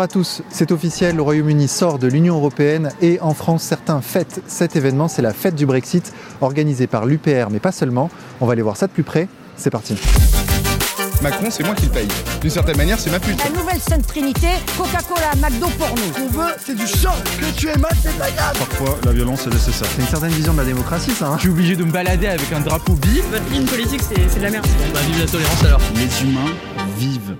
Bonjour à tous, c'est officiel, le Royaume-Uni sort de l'Union européenne et en France, certains fêtent cet événement, c'est la fête du Brexit organisée par l'UPR, mais pas seulement. On va aller voir ça de plus près, c'est parti. Macron, c'est moi qui le paye. D'une certaine manière, c'est ma pute. La nouvelle Sainte Trinité, Coca-Cola, McDo pour nous. On veut, c'est du sang. Que tu es mal, c'est pas grave. Parfois, la violence est nécessaire. C'est une certaine vision de la démocratie, ça. Hein Je suis obligé de me balader avec un drapeau bif. Votre ligne politique, c'est de la merde. Bah, vive la tolérance alors. Les humains vivent.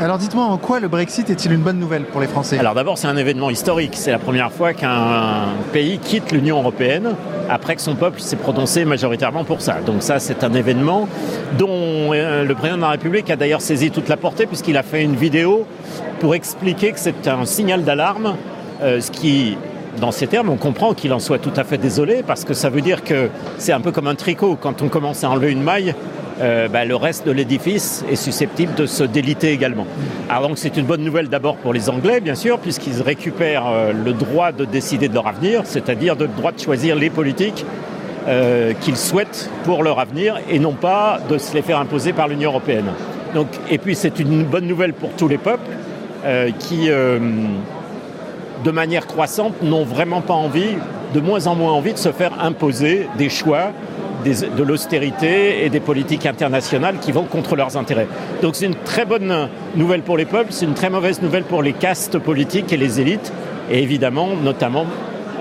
Alors dites-moi, en quoi le Brexit est-il une bonne nouvelle pour les Français? Alors d'abord, c'est un événement historique. C'est la première fois qu'un pays quitte l'Union européenne après que son peuple s'est prononcé majoritairement pour ça. Donc ça, c'est un événement dont euh, le président de la République a d'ailleurs saisi toute la portée puisqu'il a fait une vidéo pour expliquer que c'est un signal d'alarme, euh, ce qui dans ces termes, on comprend qu'il en soit tout à fait désolé parce que ça veut dire que c'est un peu comme un tricot. Quand on commence à enlever une maille, euh, bah, le reste de l'édifice est susceptible de se déliter également. Alors donc c'est une bonne nouvelle d'abord pour les Anglais, bien sûr, puisqu'ils récupèrent euh, le droit de décider de leur avenir, c'est-à-dire le droit de choisir les politiques euh, qu'ils souhaitent pour leur avenir et non pas de se les faire imposer par l'Union européenne. Donc, et puis c'est une bonne nouvelle pour tous les peuples qui, de manière croissante, n'ont vraiment pas envie, de moins en moins envie de se faire imposer des choix de l'austérité et des politiques internationales qui vont contre leurs intérêts. Donc c'est une très bonne nouvelle pour les peuples, c'est une très mauvaise nouvelle pour les castes politiques et les élites, et évidemment, notamment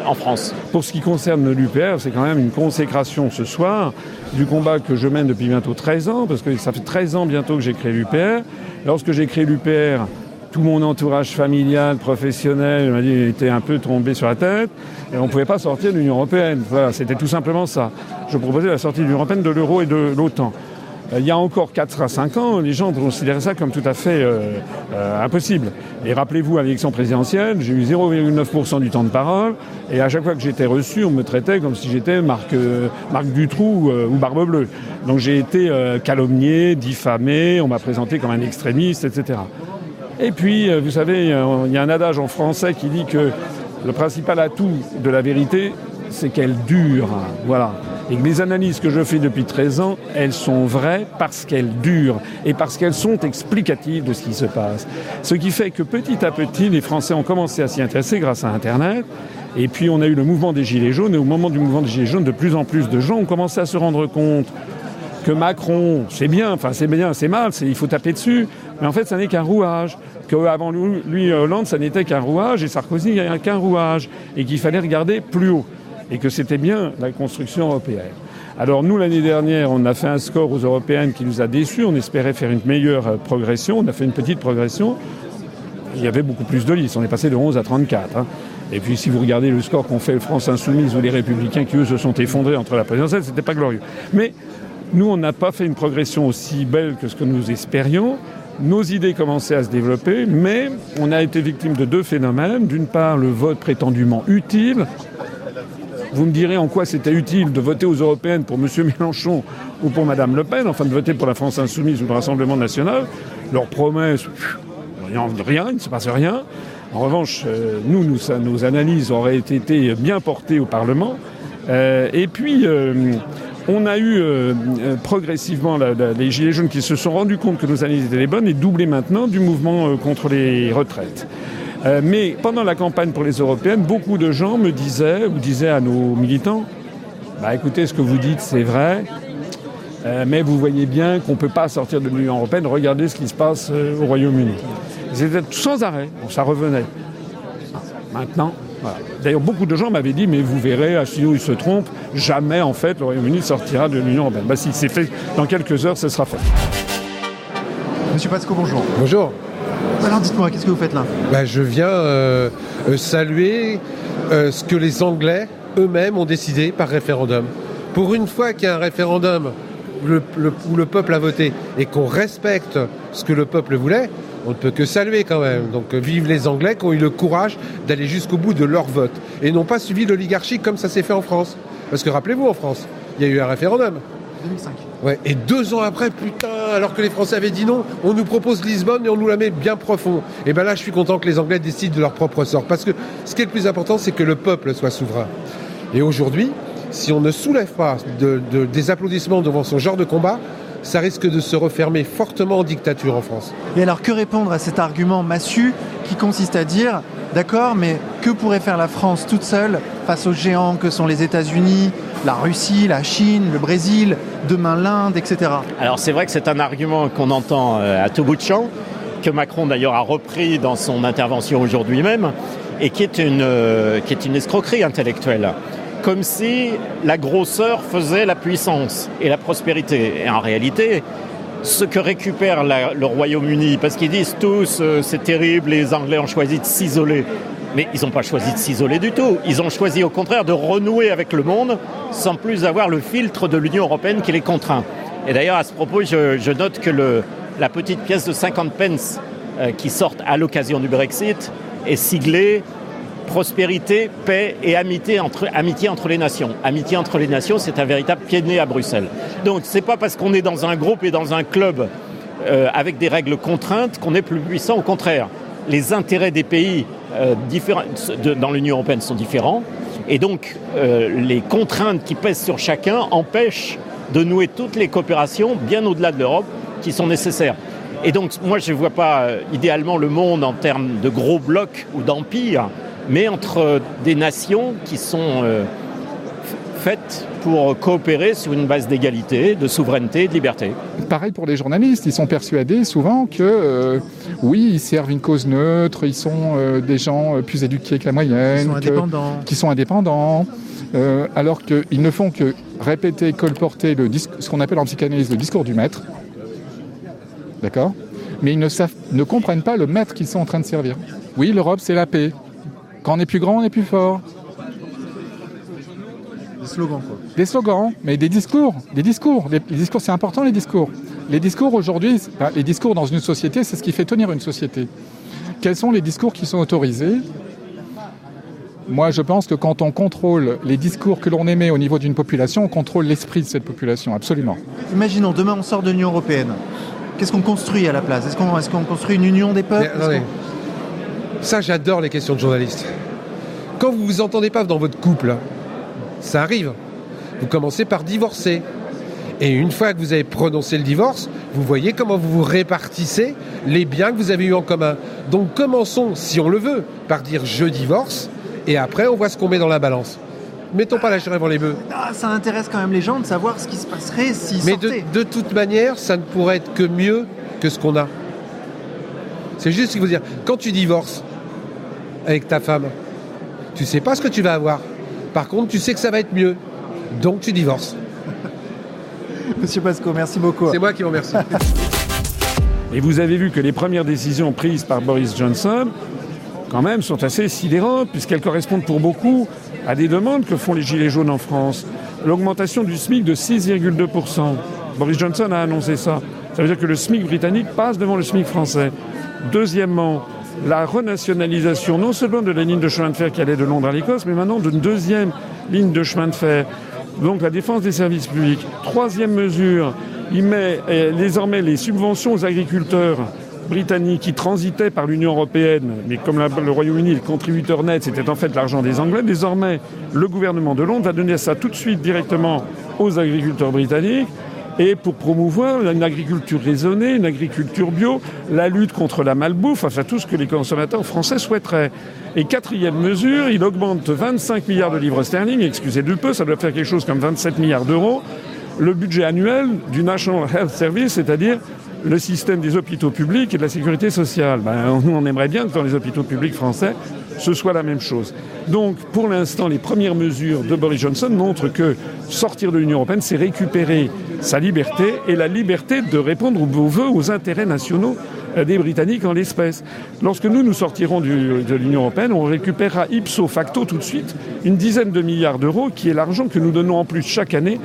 en France. Pour ce qui concerne l'UPR, c'est quand même une consécration ce soir du combat que je mène depuis bientôt 13 ans, parce que ça fait 13 ans bientôt que j'ai créé l'UPR. Lorsque j'ai créé l'UPR, tout mon entourage familial, professionnel, m'a dit était un peu tombé sur la tête, et on ne pouvait pas sortir de l'Union européenne. Voilà, c'était tout simplement ça. Je proposais la sortie de l'Union européenne, de l'euro et de l'OTAN. Euh, Il y a encore 4 à 5 ans, les gens considéraient ça comme tout à fait euh, euh, impossible. Et rappelez-vous, à l'élection présidentielle, j'ai eu 0,9% du temps de parole, et à chaque fois que j'étais reçu, on me traitait comme si j'étais Marc, euh, Marc Dutroux ou Barbe Bleue. Donc j'ai été calomnié, diffamé, on m'a présenté comme un extrémiste, etc. Et puis, euh, vous savez, euh, il y a un adage en français qui dit que le principal atout de la vérité, c'est qu'elle dure. Voilà. Et que les analyses que je fais depuis 13 ans, elles sont vraies parce qu'elles durent et parce qu'elles sont explicatives de ce qui se passe. Ce qui fait que petit à petit, les Français ont commencé à s'y intéresser grâce à Internet. Et puis on a eu le mouvement des Gilets jaunes, et au moment du mouvement des Gilets jaunes, de plus en plus de gens ont commencé à se rendre compte que Macron, c'est bien, enfin c'est bien, c'est mal, il faut taper dessus, mais en fait ça n'est qu'un rouage. Qu'avant lui, lui, Hollande, ça n'était qu'un rouage, et Sarkozy, il n'y a qu'un rouage, et qu'il fallait regarder plus haut, et que c'était bien la construction européenne. Alors nous, l'année dernière, on a fait un score aux européennes qui nous a déçus, on espérait faire une meilleure euh, progression, on a fait une petite progression, il y avait beaucoup plus de listes, on est passé de 11 à 34. Hein. Et puis si vous regardez le score qu'ont fait France Insoumise ou les Républicains qui, eux, se sont effondrés entre la présidentielle, c'était pas glorieux. Mais nous, on n'a pas fait une progression aussi belle que ce que nous espérions. Nos idées commençaient à se développer, mais on a été victime de deux phénomènes. D'une part, le vote prétendument utile. Vous me direz en quoi c'était utile de voter aux européennes pour M. Mélenchon ou pour Mme Le Pen, enfin de voter pour la France Insoumise ou le Rassemblement National. Leurs promesses, rien, il ne se passe rien. En revanche, euh, nous, nous nos analyses auraient été bien portées au Parlement. Euh, et puis, euh, on a eu euh, euh, progressivement les Gilets jaunes qui se sont rendus compte que nos analyses étaient les bonnes et doublé maintenant du mouvement euh, contre les retraites. Mais pendant la campagne pour les européennes, beaucoup de gens me disaient ou disaient à nos militants bah, écoutez, ce que vous dites, c'est vrai, mais vous voyez bien qu'on ne peut pas sortir de l'Union européenne. Regardez ce qui se passe au Royaume-Uni. C'était sans arrêt, bon, ça revenait. Maintenant, voilà. D'ailleurs, beaucoup de gens m'avaient dit, mais vous verrez, Asselineau, il se trompe, jamais, en fait, le Royaume-Uni sortira de l'Union européenne. Bah, si c'est fait, dans quelques heures, ce sera fait. Monsieur Pasco, bonjour. Bonjour. Alors dites-moi, qu'est-ce que vous faites là? Bah, je viens euh, euh, saluer euh, ce que les Anglais eux-mêmes ont décidé par référendum. Pour une fois qu'il y a un référendum le, le, où le peuple a voté et qu'on respecte ce que le peuple voulait, on ne peut que saluer quand même. Donc euh, vive les Anglais qui ont eu le courage d'aller jusqu'au bout de leur vote et n'ont pas suivi l'oligarchie comme ça s'est fait en France. Parce que rappelez-vous, en France, il y a eu un référendum. 2005. Ouais. Et deux ans après, putain, alors que les Français avaient dit non, on nous propose Lisbonne et on nous la met bien profond. Et ben là, je suis content que les Anglais décident de leur propre sort. Parce que ce qui est le plus important, c'est que le peuple soit souverain. Et aujourd'hui, si on ne soulève pas de, de, des applaudissements devant ce genre de combat, ça risque de se refermer fortement en dictature en France. Et alors que répondre à cet argument massu qui consiste à dire, d'accord, mais que pourrait faire la France toute seule face aux géants que sont les États-Unis, la Russie, la Chine, le Brésil, demain l'Inde, etc. Alors c'est vrai que c'est un argument qu'on entend euh, à tout bout de champ, que Macron d'ailleurs a repris dans son intervention aujourd'hui même, et qui est une, euh, qui est une escroquerie intellectuelle. Comme si la grosseur faisait la puissance et la prospérité. Et en réalité, ce que récupère le Royaume-Uni, parce qu'ils disent tous euh, c'est terrible, les Anglais ont choisi de s'isoler. Mais ils n'ont pas choisi de s'isoler du tout. Ils ont choisi au contraire de renouer avec le monde sans plus avoir le filtre de l'Union européenne qui les contraint. Et d'ailleurs, à ce propos, je, note que la petite pièce de 50 pence euh, qui sort à l'occasion du Brexit est siglée prospérité, paix et amitié entre, amitié entre les nations. Amitié entre les nations, c'est un véritable pied de nez à Bruxelles. Donc c'est pas parce qu'on est dans un groupe et dans un club euh, avec des règles contraintes qu'on est plus puissant, au contraire. Les intérêts des pays euh, différents, dans l'Union européenne sont différents et donc euh, les contraintes qui pèsent sur chacun empêchent de nouer toutes les coopérations bien au-delà de l'Europe qui sont nécessaires. Et donc moi je ne vois pas idéalement le monde en termes de gros blocs ou d'empires, mais entre des nations qui sont euh, faites pour coopérer sur une base d'égalité, de souveraineté et de liberté. Pareil pour les journalistes, ils sont persuadés souvent que euh, oui, ils servent une cause neutre, ils sont euh, des gens plus éduqués que la moyenne, Ils sont indépendants. Que, qui sont indépendants, euh, alors qu'ils ne font que répéter, colporter le ce qu'on appelle en psychanalyse le discours du maître. D'accord? Mais ils ne, savent, ne comprennent pas le maître qu'ils sont en train de servir. Oui, l'Europe, c'est la paix. Quand on est plus grand, on est plus fort. Des slogans, quoi. Des slogans, mais des discours. Des discours. Les, les discours, c'est important, les discours. Les discours aujourd'hui, ben, les discours dans une société, c'est ce qui fait tenir une société. Quels sont les discours qui sont autorisés? Moi, je pense que quand on contrôle les discours que l'on émet au niveau d'une population, on contrôle l'esprit de cette population, absolument. Imaginons, demain on sort de l'Union Européenne. Qu'est-ce qu'on construit à la place? Est-ce qu'on est construit une union des peuples? Ça, j'adore les questions de journalistes. Quand vous vous entendez pas dans votre couple, ça arrive. Vous commencez par divorcer. Et une fois que vous avez prononcé le divorce, vous voyez comment vous vous répartissez les biens que vous avez eus en commun. Donc commençons, si on le veut, par dire je divorce, et après on voit ce qu'on met dans la balance. Mettons pas la charrue avant les bœufs. Ah, Ça intéresse quand même les gens de savoir ce qui se passerait s'ils Mais de, de toute manière, ça ne pourrait être que mieux que ce qu'on a. C'est juste ce qu'il faut dire. Quand tu divorces avec ta femme, tu sais pas ce que tu vas avoir. Par contre, tu sais que ça va être mieux. Donc tu divorces. Monsieur Pasco, merci beaucoup. C'est moi qui vous remercie. Et vous avez vu que les premières décisions prises par Boris Johnson, quand même, sont assez sidérantes, puisqu'elles correspondent pour beaucoup à des demandes que font les Gilets jaunes en France. L'augmentation du SMIC de 6,2%. Boris Johnson a annoncé ça. Ça veut dire que le SMIC britannique passe devant le SMIC français. Deuxièmement, la renationalisation non seulement de la ligne de chemin de fer qui allait de Londres à l'Écosse, mais maintenant d'une deuxième ligne de chemin de fer. Donc la défense des services publics. Troisième mesure, il met euh, désormais les subventions aux agriculteurs britanniques qui transitaient par l'Union européenne, mais comme le Royaume-Uni le contributeur net, c'était en fait l'argent des Anglais, désormais le gouvernement de Londres va donner ça tout de suite directement aux agriculteurs britanniques et pour promouvoir une agriculture raisonnée, une agriculture bio, la lutte contre la malbouffe, enfin tout ce que les consommateurs français souhaiteraient. Et quatrième mesure, il augmente 25 milliards de livres sterling, excusez du peu, ça doit faire quelque chose comme 27 milliards d'euros, le budget annuel du National Health Service, c'est-à-dire le système des hôpitaux publics et de la sécurité sociale. Ben, nous, on aimerait bien que dans les hôpitaux publics français, ce soit la même chose. Donc, pour l'instant, les premières mesures de Boris Johnson montrent que sortir de l'Union européenne, c'est récupérer sa liberté et la liberté de répondre aux vœux, aux intérêts nationaux euh, des Britanniques en l'espèce. Lorsque nous, nous sortirons de l'Union européenne, on récupérera ipso facto tout de suite une dizaine de milliards d'euros, qui est l'argent que nous donnons en plus chaque année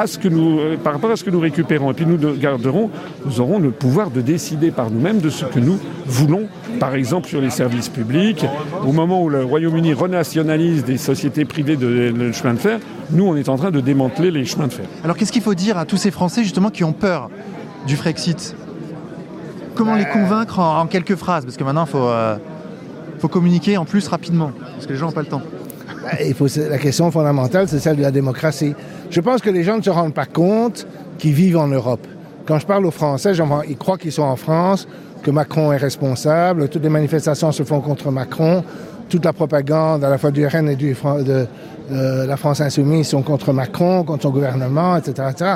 à ce que nous, euh, par rapport à ce que nous récupérons. Et puis nous de- garderons, nous aurons le pouvoir de décider par nous-mêmes de ce que nous voulons, par exemple sur les services publics. Au moment où le Royaume-Uni renationalise des sociétés privées de, de chemin de fer, nous, on est en train de démanteler les chemins de fer. Alors qu'est-ce qu'il faut dire à tous ces Français justement qui ont peur du Frexit? Comment les convaincre en, en quelques phrases? Parce que maintenant, il faut, euh, faut communiquer en plus rapidement, parce que les gens n'ont pas le temps. Il faut, la question fondamentale, c'est celle de la démocratie. Je pense que les gens ne se rendent pas compte qu'ils vivent en Europe. Quand je parle aux Français, ils croient qu'ils sont en France, que Macron est responsable, toutes les manifestations se font contre Macron, toute la propagande à la fois du RN et du, de, de la France insoumise sont contre Macron, contre son gouvernement, etc. etc.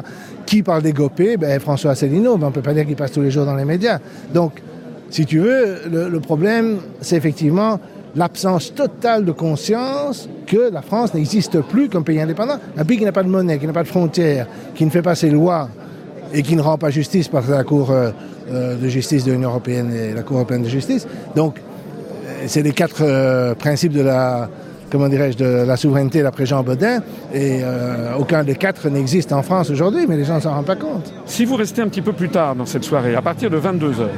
Qui parle des gopés? Ben, François Asselineau, mais on ne peut pas dire qu'il passe tous les jours dans les médias. Donc, si tu veux, le problème, c'est effectivement l'absence totale de conscience que la France n'existe plus comme pays indépendant. Un pays qui n'a pas de monnaie, qui n'a pas de frontières, qui ne fait pas ses lois et qui ne rend pas justice par la Cour euh, euh de justice de l'Union européenne et la Cour européenne de justice. Donc, euh, c'est les quatre principes de la, comment dirais-je, de la souveraineté d'après Jean Baudin, et aucun des quatre n'existe en France aujourd'hui, mais les gens ne s'en rendent pas compte. Si vous restez un petit peu plus tard dans cette soirée, à partir de 22h,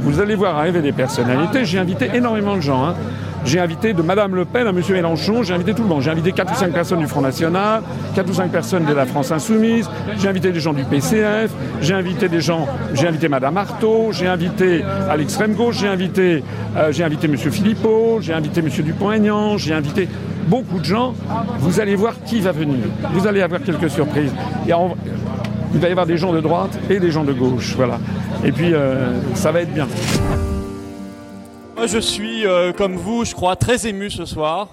vous allez voir arriver des personnalités. J'ai invité énormément de gens. Hein. J'ai invité de Madame Le Pen à Monsieur Mélenchon, j'ai invité tout le monde. J'ai invité 4 ou 5 personnes du Front National, 4 ou 5 personnes de la France Insoumise, j'ai invité des gens du PCF, j'ai invité des gens, j'ai invité Madame Artaud, j'ai invité à l'extrême gauche, j'ai invité, euh, j'ai invité Monsieur Philippot, j'ai invité Monsieur Dupont-Aignan, j'ai invité beaucoup de gens. Vous allez voir qui va venir. Vous allez avoir quelques surprises. Et il va y avoir des gens de droite et des gens de gauche. Voilà. Et puis, euh, ça va être bien. Moi, je suis, euh, comme vous, je crois, très ému ce soir.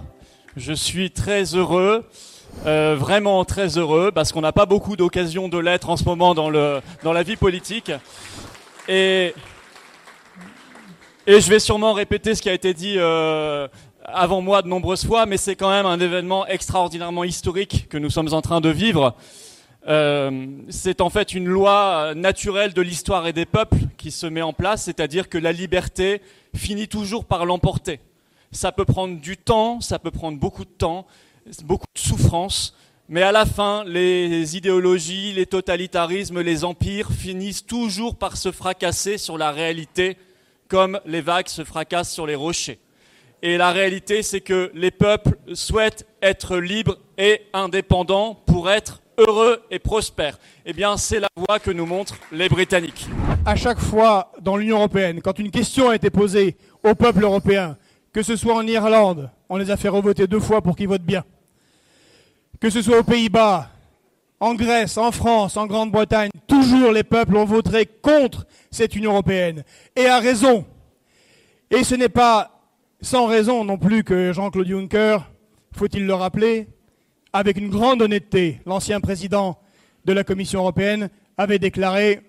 Je suis très heureux, euh, vraiment très heureux, parce qu'on n'a pas beaucoup d'occasions de l'être en ce moment dans, le, dans la vie politique. Et, et je vais sûrement répéter ce qui a été dit euh, avant moi de nombreuses fois, mais c'est quand même un événement extraordinairement historique que nous sommes en train de vivre. Euh, c'est en fait une loi naturelle de l'histoire et des peuples qui se met en place, c'est-à-dire que la liberté finit toujours par l'emporter. Ça peut prendre du temps, ça peut prendre beaucoup de temps, beaucoup de souffrance, mais à la fin, les idéologies, les totalitarismes, les empires finissent toujours par se fracasser sur la réalité, comme les vagues se fracassent sur les rochers. Et la réalité, c'est que les peuples souhaitent être libres et indépendants pour être heureux et prospères. Eh bien, c'est la voie que nous montrent les Britanniques. À chaque fois dans l'Union européenne, quand une question a été posée au peuple européen, que ce soit en Irlande, on les a fait revoter deux fois pour qu'ils votent bien, que ce soit aux Pays-Bas, en Grèce, en France, en Grande-Bretagne, toujours les peuples ont voté contre cette Union européenne. Et à raison. Et ce n'est pas sans raison non plus que Jean-Claude Juncker, faut-il le rappeler, avec une grande honnêteté, l'ancien président de la Commission européenne avait déclaré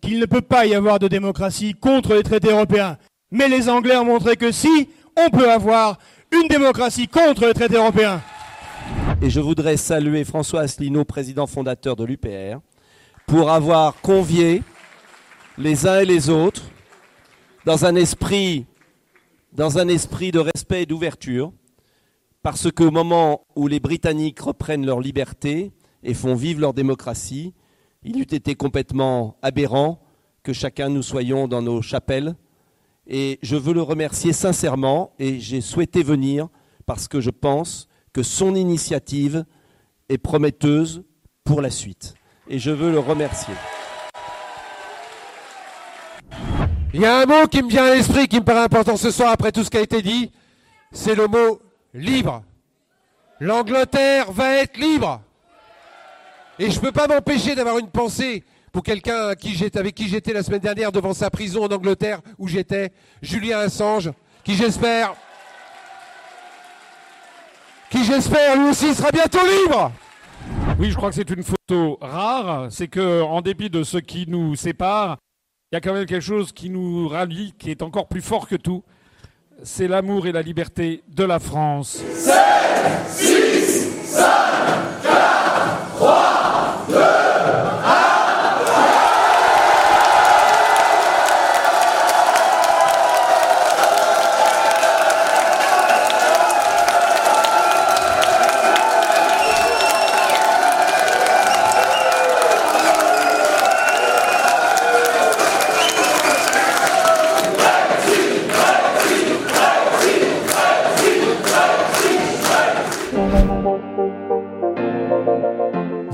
qu'il ne peut pas y avoir de démocratie contre les traités européens. Mais les Anglais ont montré que si, on peut avoir une démocratie contre les traités européens. Et je voudrais saluer François Asselineau, président fondateur de l'UPR, pour avoir convié les uns et les autres dans un esprit, dans un esprit de respect et d'ouverture, parce qu'au moment où les Britanniques reprennent leur liberté et font vivre leur démocratie, il eût été complètement aberrant que chacun nous soyons dans nos chapelles. Et je veux le remercier sincèrement et j'ai souhaité venir parce que je pense que son initiative est prometteuse pour la suite. Et je veux le remercier. Il y a un mot qui me vient à l'esprit, qui me paraît important ce soir après tout ce qui a été dit, c'est le mot libre. L'Angleterre va être libre. Et je ne peux pas m'empêcher d'avoir une pensée pour quelqu'un avec qui j'étais la semaine dernière devant sa prison en Angleterre où j'étais, Julien Assange, qui j'espère, qui j'espère lui aussi sera bientôt libre. Oui, je crois que c'est une photo rare. C'est que, en dépit de ce qui nous sépare, il y a quand même quelque chose qui nous rallie, qui est encore plus fort que tout c'est l'amour et la liberté de la France. 7,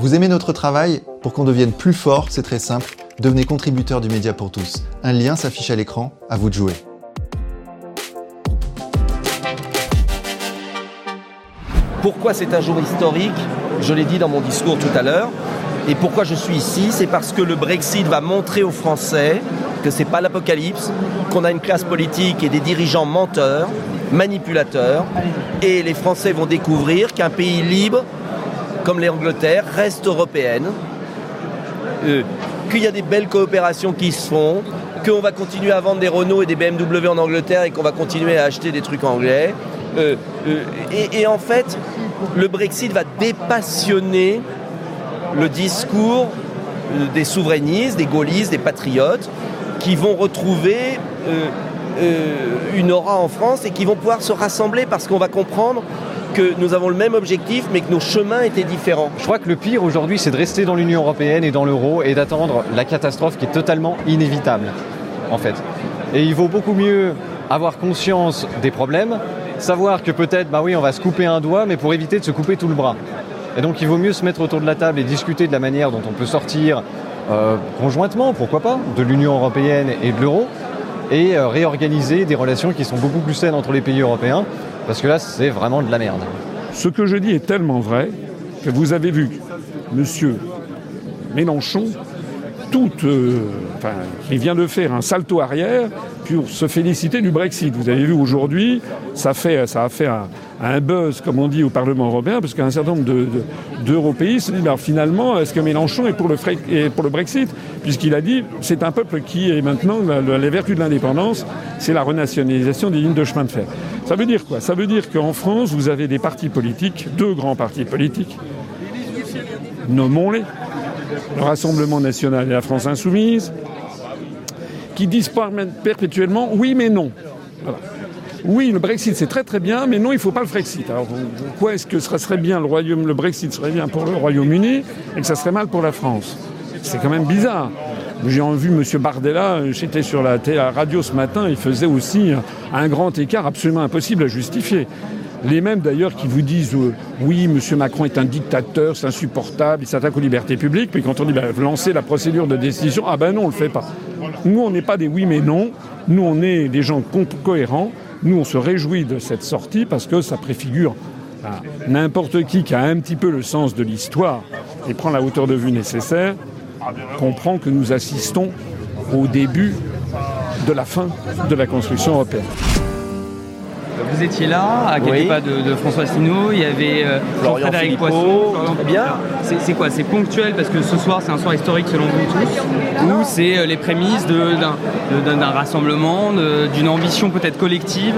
Vous aimez notre travail Pour qu'on devienne plus fort, c'est très simple. Devenez contributeur du Média pour tous. Un lien s'affiche à l'écran, à vous de jouer. Pourquoi c'est un jour historique Je l'ai dit dans mon discours tout à l'heure. Et pourquoi je suis ici C'est parce que le Brexit va montrer aux Français que c'est pas l'apocalypse, qu'on a une classe politique et des dirigeants menteurs, manipulateurs, et les Français vont découvrir qu'un pays libre, comme l'Angleterre, reste européenne, euh, qu'il y a des belles coopérations qui se font, qu'on va continuer à vendre des Renault et des BMW en Angleterre et qu'on va continuer à acheter des trucs anglais. Euh, euh, et, en fait, le Brexit va dépassionner le discours des souverainistes, des gaullistes, des patriotes, qui vont retrouver une aura en France et qui vont pouvoir se rassembler parce qu'on va comprendre que nous avons le même objectif mais que nos chemins étaient différents. Je crois que le pire aujourd'hui, c'est de rester dans l'Union européenne et dans l'euro et d'attendre la catastrophe qui est totalement inévitable, en fait. Et il vaut beaucoup mieux avoir conscience des problèmes, savoir que peut-être, bah oui, on va se couper un doigt, mais pour éviter de se couper tout le bras. Et donc il vaut mieux se mettre autour de la table et discuter de la manière dont on peut sortir euh, conjointement, pourquoi pas, de l'Union européenne et de l'euro, et euh, réorganiser des relations qui sont beaucoup plus saines entre les pays européens, parce que là, c'est vraiment de la merde. Ce que je dis est tellement vrai que vous avez vu Monsieur Mélenchon, tout, euh, enfin, il vient de faire un salto arrière pour se féliciter du Brexit. Vous avez vu aujourd'hui, ça, fait, ça a fait un, buzz, comme on dit, au Parlement européen, parce qu'un certain nombre d'européistes de, de, se disent finalement, est-ce que Mélenchon est pour le, pour le Brexit? Puisqu'il a dit c'est un peuple qui est maintenant la, la, les vertus de l'indépendance, c'est la renationalisation des lignes de chemin de fer. Ça veut dire quoi? Ça veut dire qu'en France, vous avez des partis politiques, deux grands partis politiques, nommons-les, le Rassemblement national et la France insoumise, qui disent perpétuellement oui mais non. Oui, le Brexit c'est très très bien, mais non, il ne faut pas le Frexit. Alors pourquoi est-ce que serait bien le Royaume, le Brexit serait bien pour le Royaume-Uni et que ça serait mal pour la France? C'est quand même bizarre. J'ai vu M. Bardella, j'étais sur la, la radio ce matin, il faisait aussi un grand écart absolument impossible à justifier. Les mêmes d'ailleurs qui vous disent euh, oui, M. Macron est un dictateur, c'est insupportable, il s'attaque aux libertés publiques, mais quand on dit bah, lancer la procédure de décision, ah ben non, on ne le fait pas. Nous, on n'est pas des oui mais non, nous, on est des gens co cohérents, nous, on se réjouit de cette sortie parce que ça préfigure n'importe qui qui a un petit peu le sens de l'histoire et prend la hauteur de vue nécessaire, comprend que nous assistons au début de la fin de la construction européenne. Vous étiez là, à quelques oui. pas de, de, François Asselineau, il y avait euh, Frédéric Poisson. Bien. C'est quoi C'est ponctuel parce que ce soir c'est un soir historique selon vous tous Ou c'est euh, les prémices d'un rassemblement, d'une ambition peut-être collective?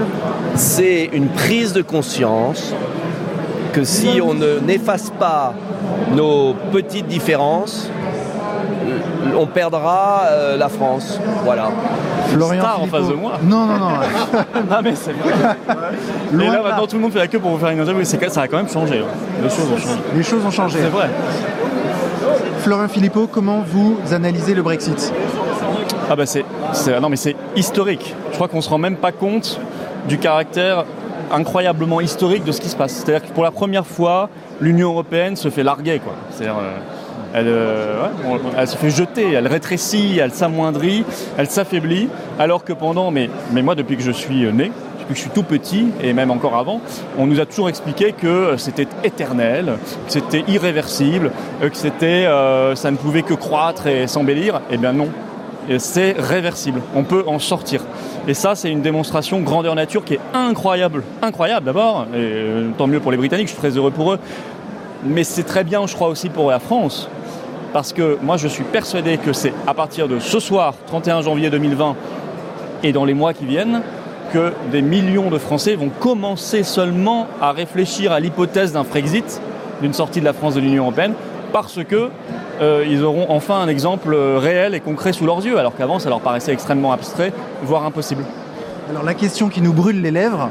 C'est une prise de conscience que si on n'efface pas nos petites différences, on perdra euh, la France. Voilà. Florian Star en face de moi. Non, non, non. non, mais c'est vrai. Et là, maintenant, tout le monde fait la queue pour vous faire une interview. Ça a quand même changé. Les choses ont changé. Les choses ont changé. C'est vrai. Florian Philippot, comment vous analysez le Brexit? Ah bah c'est, non mais c'est historique. Je crois qu'on se rend même pas compte du caractère incroyablement historique de ce qui se passe. C'est-à-dire que pour la première fois, l'Union européenne se fait larguer, quoi. C'est-à-dire, euh, elle, euh, elle, se fait jeter, elle rétrécit, elle s'amoindrit, elle s'affaiblit, alors que pendant, mais, mais moi depuis que je suis né, depuis que je suis tout petit, et même encore avant, on nous a toujours expliqué que c'était éternel, que c'était irréversible, que c'était, euh, ça ne pouvait que croître et s'embellir. Eh bien non, c'est réversible, on peut en sortir. Et ça, c'est une démonstration grandeur nature qui est incroyable. Incroyable d'abord, et euh, tant mieux pour les Britanniques, je suis très heureux pour eux. Mais c'est très bien, je crois, aussi pour la France. Parce que moi, je suis persuadé que c'est à partir de ce soir, 31 janvier 2020, et dans les mois qui viennent, que des millions de Français vont commencer seulement à réfléchir à l'hypothèse d'un Frexit, d'une sortie de la France de l'Union européenne, parce que euh, ils auront enfin un exemple réel et concret sous leurs yeux, alors qu'avant ça leur paraissait extrêmement abstrait, voire impossible. Alors la question qui nous brûle les lèvres,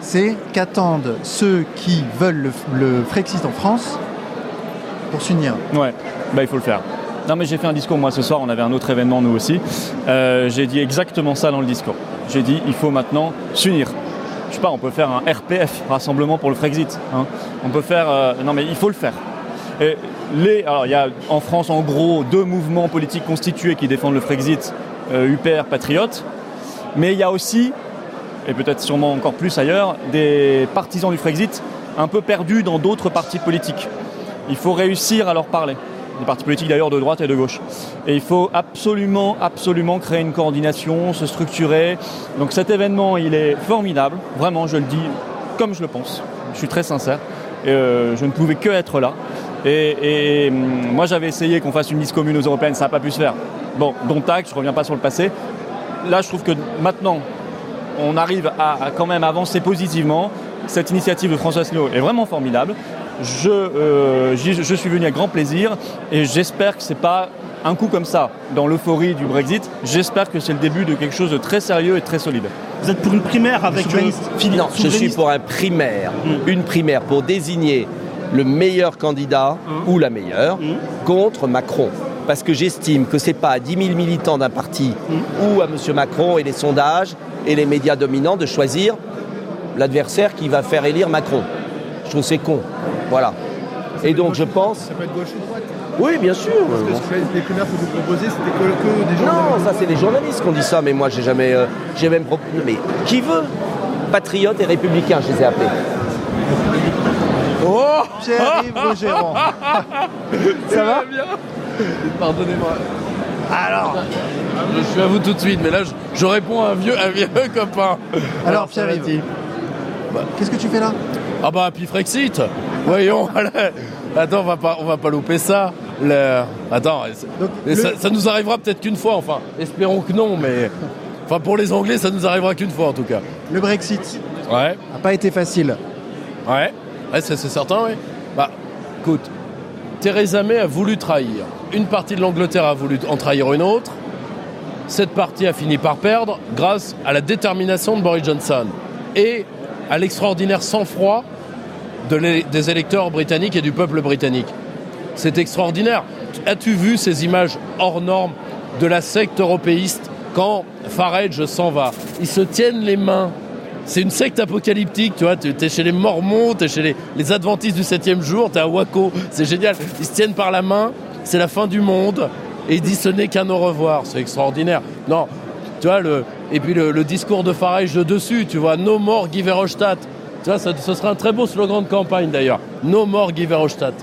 c'est qu'attendent ceux qui veulent le, le, Frexit en France pour s'unir? Ouais, bah il faut le faire. Non mais j'ai fait un discours moi ce soir, on avait un autre événement nous aussi. Euh, j'ai dit exactement ça dans le discours. J'ai dit il faut maintenant s'unir. Je sais pas, on peut faire un RPF, Rassemblement pour le Frexit. Hein. On peut faire... Euh, non mais il faut le faire. Les, alors il y a en France en gros deux mouvements politiques constitués qui défendent le Frexit, euh, UPR, Patriote, mais il y a aussi, et peut-être sûrement encore plus ailleurs, des partisans du Frexit un peu perdus dans d'autres partis politiques. Il faut réussir à leur parler. Des partis politiques d'ailleurs de droite et de gauche. Et il faut absolument, absolument créer une coordination, se structurer. Donc cet événement, il est formidable, vraiment, je le dis comme je le pense. Je suis très sincère. Euh, je ne pouvais que être là. Et, et, hum, moi, j'avais essayé qu'on fasse une liste commune aux européennes, ça n'a pas pu se faire. Bon, dont acte, je ne reviens pas sur le passé. Là, je trouve que maintenant, on arrive à, à quand même avancer positivement. Cette initiative de François Asselineau est vraiment formidable. Je, euh, je suis venu avec grand plaisir et j'espère que c'est pas un coup comme ça dans l'euphorie du Brexit. J'espère que c'est le début de quelque chose de très sérieux et très solide. Vous êtes pour une primaire avec euh, Philippe Non, je suis pour un primaire, une primaire pour désigner le meilleur candidat ou la meilleure contre Macron. Parce que j'estime que c'est pas à 10 000 militants d'un parti ou à M. Macron et les sondages et les médias dominants de choisir l'adversaire qui va faire élire Macron. Je trouve que c'est con. Voilà. Et donc je pense. Ça peut être gauche ou droite Oui, bien sûr. Parce que ce que les primaires que vous proposez, c'était que, que des gens. Non, ça c'est les journalistes qui ont dit ça, mais moi j'ai jamais, euh, j'ai même proposé. Mais qui veut Patriotes et républicains, je les ai appelés. Oh Pierre-Yves Rogéron. Ça va Pardonnez-moi. Alors, je suis à vous tout de suite, mais là, je, je réponds à un vieux, un vieux copain. Alors, Pierre-Yves, qu'est-ce que tu fais là? Ah bah, puis Frexit. Voyons. Attends, on va pas, on va pas louper ça. Le- Attends, ça, ça nous arrivera peut-être qu'une fois, enfin. Espérons que non, mais... Enfin, pour les Anglais, ça nous arrivera qu'une fois, en tout cas. Le Brexit Ouais. n'a pas été facile. Ouais, ouais c'est c'est certain, oui. Bah, écoute, Theresa May a voulu trahir. Une partie de l'Angleterre a voulu en trahir une autre. Cette partie a fini par perdre grâce à la détermination de Boris Johnson et à l'extraordinaire sang-froid des électeurs britanniques et du peuple britannique. C'est extraordinaire. As-tu vu ces images hors normes de la secte européiste quand Farage s'en va? Ils se tiennent les mains. C'est une secte apocalyptique, tu vois. Tu es chez les Mormons, tu es chez les, les Adventistes du septième jour, tu es à Waco. C'est génial. Ils se tiennent par la main. C'est la fin du monde. Et ils disent ce n'est qu'un au revoir. C'est extraordinaire. Non, tu vois, le, et puis le, discours de Farage de dessus, tu vois, No more Guy Verhofstadt. Ça- ce serait un très beau slogan de campagne d'ailleurs. No more Guy Verhofstadt.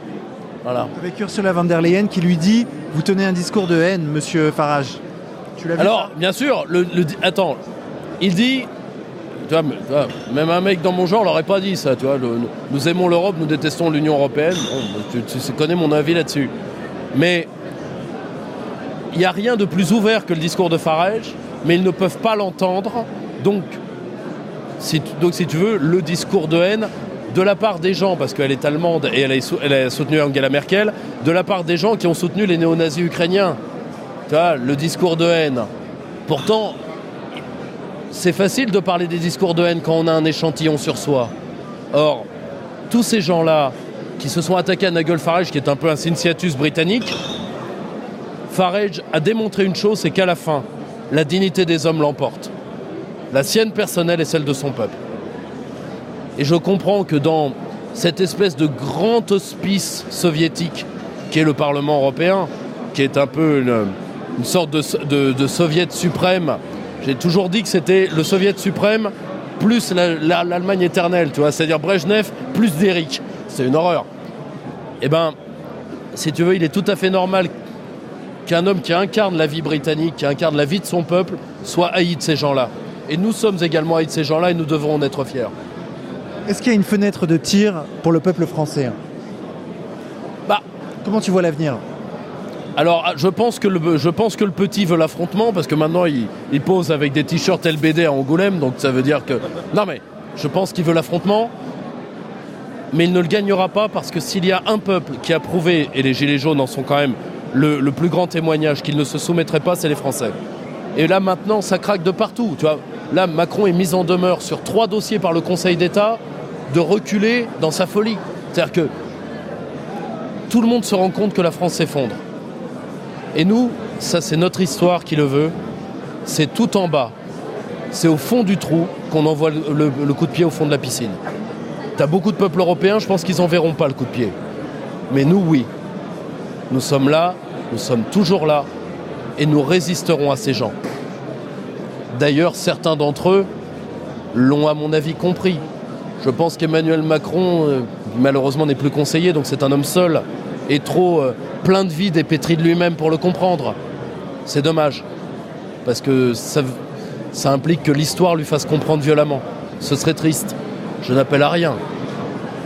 Voilà. Avec Ursula von der Leyen qui lui dit Vous tenez un discours de haine, monsieur Farage. Tu l'as vu Alors, bien sûr, le, le- attends, il dit, tu vois, tu vois, même un mec dans mon genre l'aurait pas dit ça, tu vois. le- nous aimons l'Europe, nous détestons l'Union européenne. Bon, tu, tu connais mon avis là-dessus. Mais il n'y a rien de plus ouvert que le discours de Farage, mais ils ne peuvent pas l'entendre. Donc, donc, si tu veux, le discours de haine de la part des gens, parce qu'elle est allemande et elle a, sou- elle a soutenu Angela Merkel, de la part des gens qui ont soutenu les néo-nazis ukrainiens. Tu vois, le discours de haine. Pourtant, c'est facile de parler des discours de haine quand on a un échantillon sur soi. Or, tous ces gens-là qui se sont attaqués à Nigel Farage, qui est un peu un Cinciatus britannique, Farage a démontré une chose, c'est qu'à la fin, la dignité des hommes l'emporte. La sienne personnelle et celle de son peuple. Et je comprends que dans cette espèce de grand hospice soviétique qui est le Parlement européen, qui est un peu une, sorte de, soviet suprême, j'ai toujours dit que c'était le soviet suprême plus la- la- l'Allemagne éternelle, tu vois, c'est-à-dire Brejnev plus d'Eric. C'est une horreur. Eh ben, si tu veux, il est tout à fait normal qu'un homme qui incarne la vie britannique, qui incarne la vie de son peuple, soit haï de ces gens-là. Et nous sommes également de ces gens-là et nous devrons en être fiers. Est-ce qu'il y a une fenêtre de tir pour le peuple français Bah, Comment tu vois l'avenir Alors, ah, je pense, que le, je pense que le petit veut l'affrontement parce que maintenant il, il pose avec des t-shirts LBD à Angoulême, donc ça veut dire que. Non, mais je pense qu'il veut l'affrontement, mais il ne le gagnera pas parce que s'il y a un peuple qui a prouvé, et les Gilets jaunes en sont quand même le, le plus grand témoignage, qu'il ne se soumettrait pas, c'est les Français. Et là maintenant, ça craque de partout. Tu vois, là, Macron est mis en demeure sur trois dossiers par le Conseil d'État de reculer dans sa folie. C'est-à-dire que tout le monde se rend compte que la France s'effondre. Et nous, ça c'est notre histoire qui le veut, c'est tout en bas. C'est au fond du trou qu'on envoie le, coup de pied au fond de la piscine. T'as beaucoup de peuples européens, je pense qu'ils n'en verront pas le coup de pied. Mais nous, oui. Nous sommes là, nous sommes toujours là, et nous résisterons à ces gens. D'ailleurs, certains d'entre eux l'ont, à mon avis, compris. Je pense qu'Emmanuel Macron, euh, malheureusement, n'est plus conseiller, donc c'est un homme seul. est trop euh, plein de vide et pétri de lui-même pour le comprendre. C'est dommage. Parce que ça, ça implique que l'histoire lui fasse comprendre violemment. Ce serait triste. Je n'appelle à rien.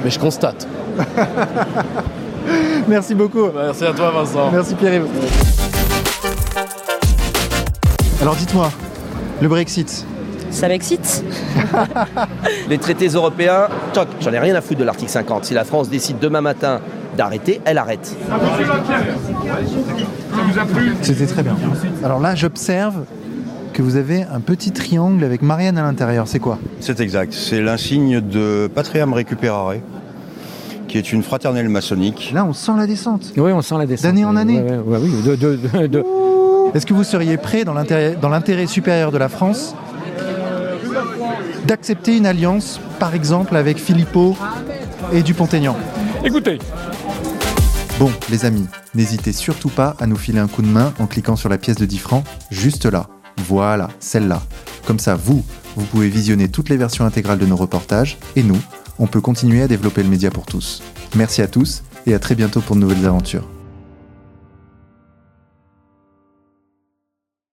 Mais je constate. Merci beaucoup. Merci à toi Vincent. Merci Pierre-Yves. Alors dites-moi, le Brexit, Ça m'excite. Les traités européens, toc, j'en ai rien à foutre de l'article 50. Si la France décide demain matin d'arrêter, elle arrête. c'était très bien. Alors là, j'observe que vous avez un petit triangle avec Marianne à l'intérieur. C'est quoi? C'est exact. C'est l'insigne de Patriam Recuperare, qui est une fraternelle maçonnique. Là, on sent la descente. Oui, on sent la descente. D'année en année Ouais, ouais, ouais, oui, de- de- de- de- Est-ce que vous seriez prêt, dans l'intérêt supérieur de la France, d'accepter une alliance, par exemple, avec Philippot et Dupont-Aignan? Écoutez, Bon, les amis, n'hésitez surtout pas à nous filer un coup de main en cliquant sur la pièce de 10 francs, juste là. Voilà, celle-là. Comme ça, vous, vous pouvez visionner toutes les versions intégrales de nos reportages, et nous, on peut continuer à développer le média pour tous. Merci à tous, et à très bientôt pour de nouvelles aventures.